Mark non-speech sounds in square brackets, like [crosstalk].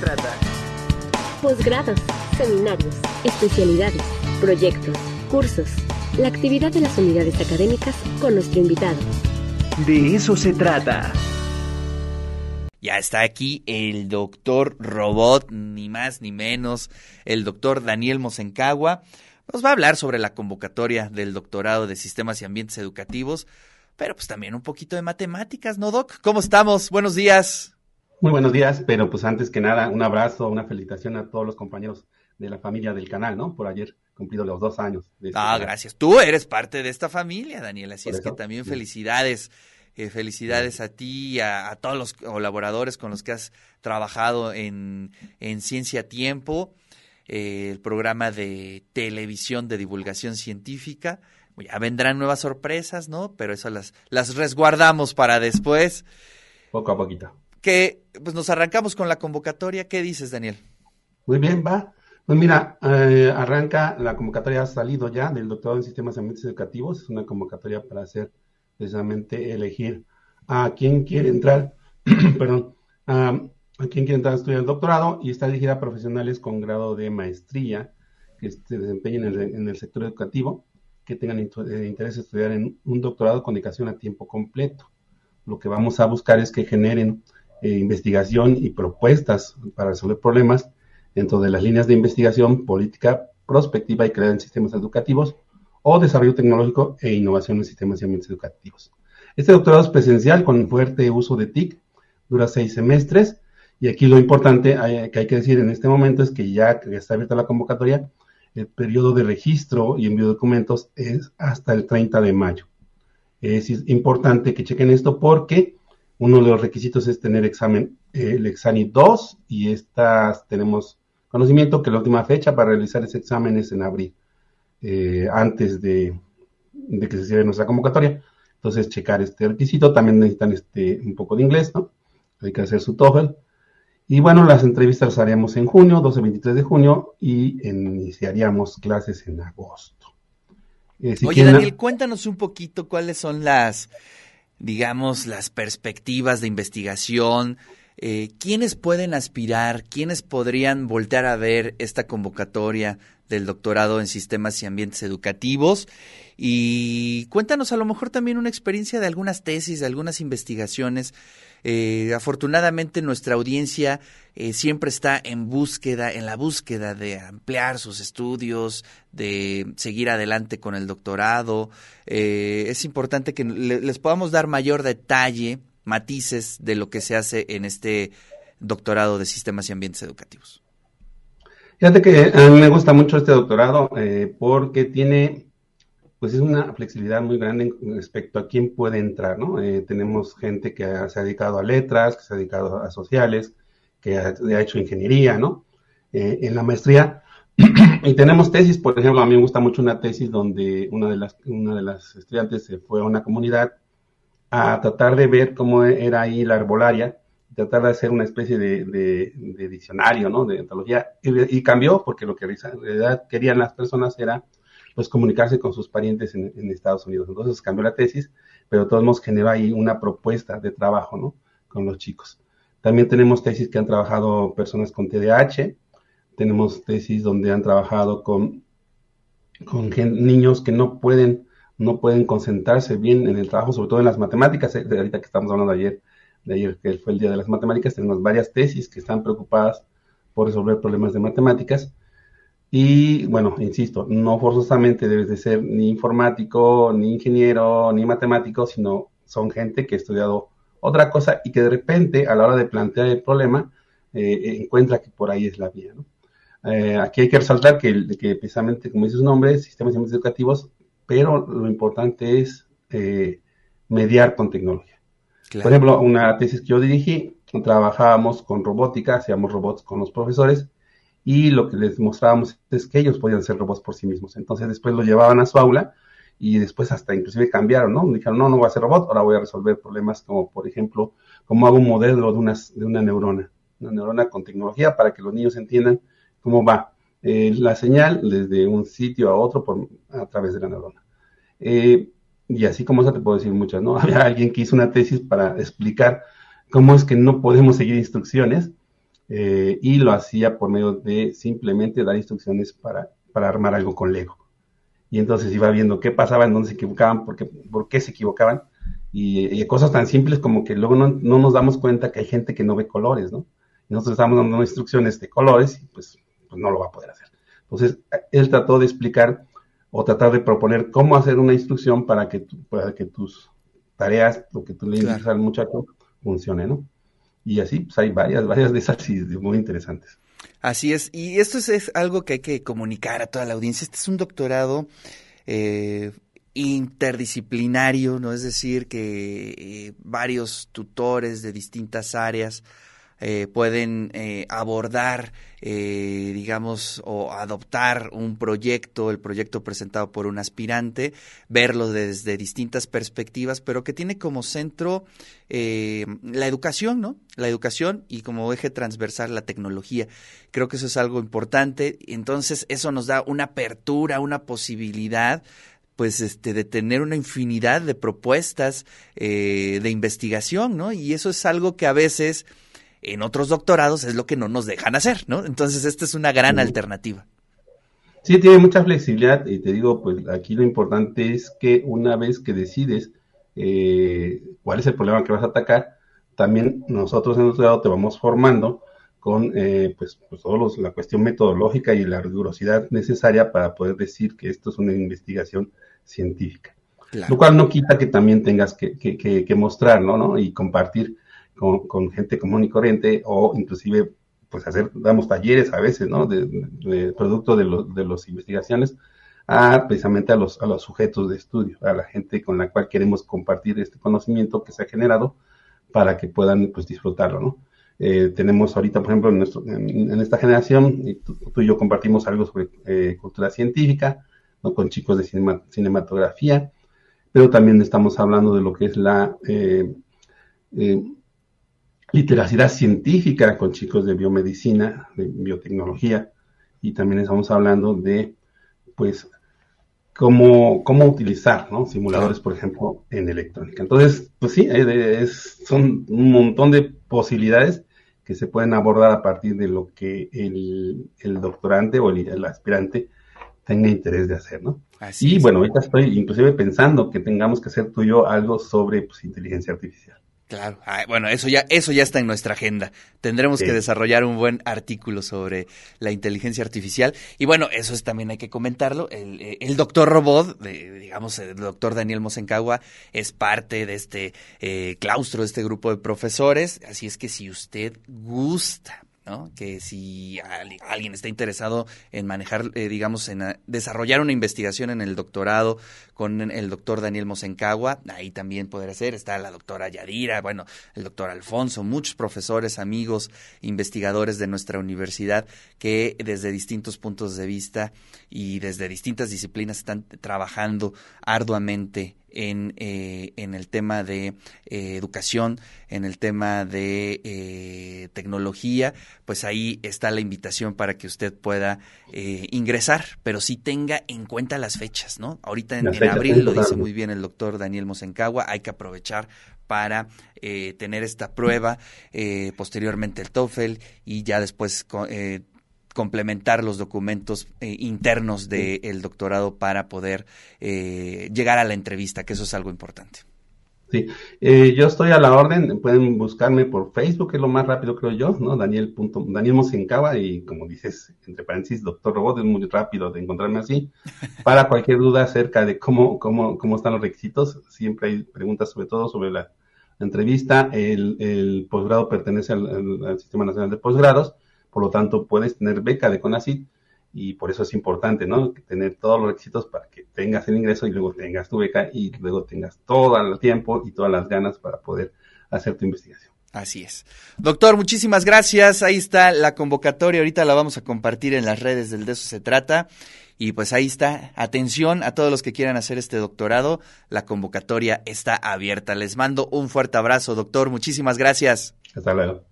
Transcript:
trata. Posgrados, seminarios, especialidades, proyectos, cursos, la actividad de las unidades académicas con nuestro invitado. De eso se trata. Ya está aquí el doctor Robot, ni más ni menos, el doctor Daniel Mosencagua. Nos va a hablar sobre la convocatoria del doctorado de Sistemas y Ambientes Educativos, pero pues también un poquito de matemáticas, ¿no, Doc? ¿Cómo estamos? Buenos días. Muy buenos días, pero pues antes que nada, un abrazo, una felicitación a todos los compañeros de la familia del canal, ¿no? Por ayer cumplido los dos años. Este ah, gracias. Tú eres parte de esta familia, Daniel, así es que también felicidades. Eh, felicidades a ti y a, todos los colaboradores con los que has trabajado en, en Ciencia Tiempo, eh, el programa de televisión de divulgación científica. Ya vendrán nuevas sorpresas, ¿no? Pero eso las, las resguardamos para después. Poco a poquito que pues nos arrancamos con la convocatoria. ¿Qué dices, Daniel? Muy bien, va. Pues mira, eh, arranca, la convocatoria ha salido ya del doctorado en sistemas ambientes educativos. Es una convocatoria para hacer precisamente elegir a quién quiere entrar, [clears throat] perdón, a, quién quiere entrar a estudiar el doctorado y está dirigida a profesionales con grado de maestría que se desempeñen en el, en el sector educativo, que tengan eh, interés en estudiar en un doctorado con dedicación a tiempo completo. Lo que vamos a buscar es que generen eh, investigación y propuestas para resolver problemas dentro de las líneas de investigación, política prospectiva y crear en sistemas educativos o desarrollo tecnológico e innovación en sistemas y ambientes educativos. Este doctorado es presencial con fuerte uso de TIC, dura seis semestres y aquí lo importante que hay que decir en este momento es que ya está abierta la convocatoria, el periodo de registro y envío de documentos es hasta el 30 de mayo. Es importante que chequen esto porque uno de los requisitos es tener examen, el Exani 2 y estas tenemos conocimiento que la última fecha para realizar ese examen es en abril, eh, antes de, que se cierre nuestra convocatoria. Entonces, checar este requisito. También necesitan este, un poco de inglés, ¿no? Hay que hacer su TOEFL. Y bueno, las entrevistas las haríamos en junio, 12-23 de junio, y iniciaríamos clases en agosto. Eh, Oye, Daniel, cuéntanos un poquito cuáles son las digamos, las perspectivas de investigación, eh, ¿quiénes pueden aspirar, quiénes podrían voltear a ver esta convocatoria del doctorado en sistemas y ambientes educativos? Y cuéntanos a lo mejor también una experiencia de algunas tesis, de algunas investigaciones eh, afortunadamente nuestra audiencia eh, siempre está en búsqueda, en la búsqueda de ampliar sus estudios, de seguir adelante con el doctorado. Es importante que les podamos dar mayor detalle, matices de lo que se hace en este doctorado de sistemas y ambientes educativos. Fíjate que a mí me gusta mucho este doctorado porque tiene pues es una flexibilidad muy grande respecto a quién puede entrar, ¿no? Eh, tenemos gente que se ha dedicado a letras, que se ha dedicado a sociales, que ha, hecho ingeniería, ¿no? Eh, en la maestría, [clears throat] y tenemos tesis, por ejemplo, a mí me gusta mucho una tesis donde una de las, una de las estudiantes se fue a una comunidad a tratar de ver cómo era ahí la arbolaria, tratar de hacer una especie de, diccionario, ¿no? De antología, y, cambió porque lo que en realidad querían las personas era pues comunicarse con sus parientes en, Estados Unidos. Entonces cambió la tesis, pero todos nos generó ahí una propuesta de trabajo, ¿no? Con los chicos. También tenemos tesis que han trabajado personas con TDAH, tenemos tesis donde han trabajado con, con niños que no pueden, no pueden concentrarse bien en el trabajo, sobre todo en las matemáticas, de ahorita que estamos hablando ayer, de ayer que fue el día de las matemáticas, tenemos varias tesis que están preocupadas por resolver problemas de matemáticas y bueno, insisto, no forzosamente debes de ser ni informático, ni ingeniero, ni matemático, sino son gente que ha estudiado otra cosa y que de repente a la hora de plantear el problema eh, encuentra que por ahí es la vía. Eh, aquí hay que resaltar que, que, precisamente, como dice su nombre, sistemas educativos, pero lo importante es eh, mediar con tecnología. Por ejemplo, una tesis que yo dirigí, trabajábamos con robótica, hacíamos robots con los profesores y lo que les mostrábamos es que ellos podían ser robots por sí mismos. Entonces después lo llevaban a su aula y después hasta inclusive cambiaron, ¿no? Dijeron, no, no voy a ser robot, ahora voy a resolver problemas como, por ejemplo, cómo hago un modelo de una, de una neurona, una neurona con tecnología para que los niños entiendan cómo va la señal desde un sitio a otro por, a través de la neurona. Eh, y así como eso te puedo decir muchas, ¿no? [laughs] Había alguien que hizo una tesis para explicar cómo es que no podemos seguir instrucciones eh, y lo hacía por medio de simplemente dar instrucciones para, para armar algo con Lego. Y entonces iba viendo qué pasaba, en dónde se equivocaban, por qué, por qué se equivocaban, y, cosas tan simples como que luego no, no, nos damos cuenta que hay gente que no ve colores, ¿no? Y nosotros estamos dando instrucciones de colores y pues, pues no lo va a poder hacer. Entonces, él trató de explicar o tratar de proponer cómo hacer una instrucción para que, para que tus tareas, lo que tú le dices al muchacho, funcione, ¿no? Y así, pues hay varias, varias de esas y muy interesantes. Así es, y esto es, algo que hay que comunicar a toda la audiencia. Este es un doctorado eh, interdisciplinario, ¿no? Es decir, que eh, varios tutores de distintas áreas eh, pueden eh, abordar, eh, digamos, o adoptar un proyecto, el proyecto presentado por un aspirante, verlo desde distintas perspectivas, pero que tiene como centro la educación, ¿no? La educación y como eje transversal la tecnología. Creo que eso es algo importante. Entonces, eso nos da una apertura, una posibilidad pues este de tener una infinidad de propuestas de investigación, ¿no? Y eso es algo que a veces en otros doctorados es lo que no nos dejan hacer, ¿no? Entonces, esta es una gran alternativa. Sí, tiene mucha flexibilidad y te digo, pues aquí lo importante es que una vez que decides eh, cuál es el problema que vas a atacar, también nosotros en el doctorado te vamos formando con eh, pues, pues todos la cuestión metodológica y la rigurosidad necesaria para poder decir que esto es una investigación científica. Lo cual no quita que también tengas que, que, que, mostrarlo, ¿no? Y compartir con, gente común y corriente o inclusive pues hacer, damos talleres a veces, ¿no? De, producto de, los de las investigaciones a precisamente a los, a los sujetos de estudio, a la gente con la cual queremos compartir este conocimiento que se ha generado para que puedan pues disfrutarlo, ¿no? Eh, tenemos ahorita, por ejemplo, en, nuestro, en, esta generación, tú, y yo compartimos algo sobre eh, cultura científica, ¿no? con chicos de cinematografía, pero también estamos hablando de lo que es la eh, literacidad científica con chicos de biomedicina, de biotecnología, y también estamos hablando de, pues, cómo, cómo utilizar, ¿no? Simuladores, por ejemplo, en electrónica. Entonces, pues sí, es, son un montón de posibilidades que se pueden abordar a partir de lo que el, el doctorante o el, aspirante tenga interés de hacer, ¿no? y bueno, ahorita estoy inclusive pensando que tengamos que hacer tú y yo algo sobre pues, inteligencia artificial. Claro, bueno, eso ya, eso ya está en nuestra agenda. Tendremos que desarrollar un buen artículo sobre la inteligencia artificial. Y bueno, eso es, también hay que comentarlo. El, eh, el doctor Robot, digamos, el doctor Daniel Mosencagua, es parte de este eh, claustro, de este grupo de profesores. Así es que si usted gusta que si alguien está interesado en manejar, eh, digamos, en eh, desarrollar una investigación en el doctorado con el doctor Daniel Mosencagua, ahí también poder hacer, está la doctora Yadira, bueno, el doctor Alfonso, muchos profesores, amigos, investigadores de nuestra universidad que desde distintos puntos de vista y desde distintas disciplinas están trabajando arduamente en, eh, en el tema de eh, educación, en el tema de eh, tecnología, pues ahí está la invitación para que usted pueda ingresar, pero sí tenga en cuenta las fechas, ¿no? Ahorita en, abril lo dice muy bien el doctor Daniel Mosencagua, hay que aprovechar para tener esta prueba, posteriormente el TOEFL y ya después complementar los documentos eh, internos del doctorado para poder eh, llegar a la entrevista, que eso es algo importante. Sí, eh, yo estoy a la orden, pueden buscarme por Facebook, es lo más rápido creo yo, ¿no? Daniel, punto, Daniel Mosencaba y como dices, entre paréntesis, doctor Robot, es muy rápido de encontrarme así. [laughs] Para cualquier duda acerca de cómo, cómo, cómo están los requisitos, siempre hay preguntas sobre todo sobre la, entrevista. El, el posgrado pertenece al Sistema Nacional de Posgrados por lo tanto puedes tener beca de CONACYT y por eso es importante, ¿no? Tener todos los requisitos para que tengas el ingreso y luego tengas tu beca y luego tengas todo el tiempo y todas las ganas para poder hacer tu investigación. Así es. Doctor, muchísimas gracias. Ahí está la convocatoria. Ahorita la vamos a compartir en las redes del De eso se trata. Y pues ahí está. Atención a todos los que quieran hacer este doctorado. La convocatoria está abierta. Les mando un fuerte abrazo, doctor. Muchísimas gracias. Hasta luego.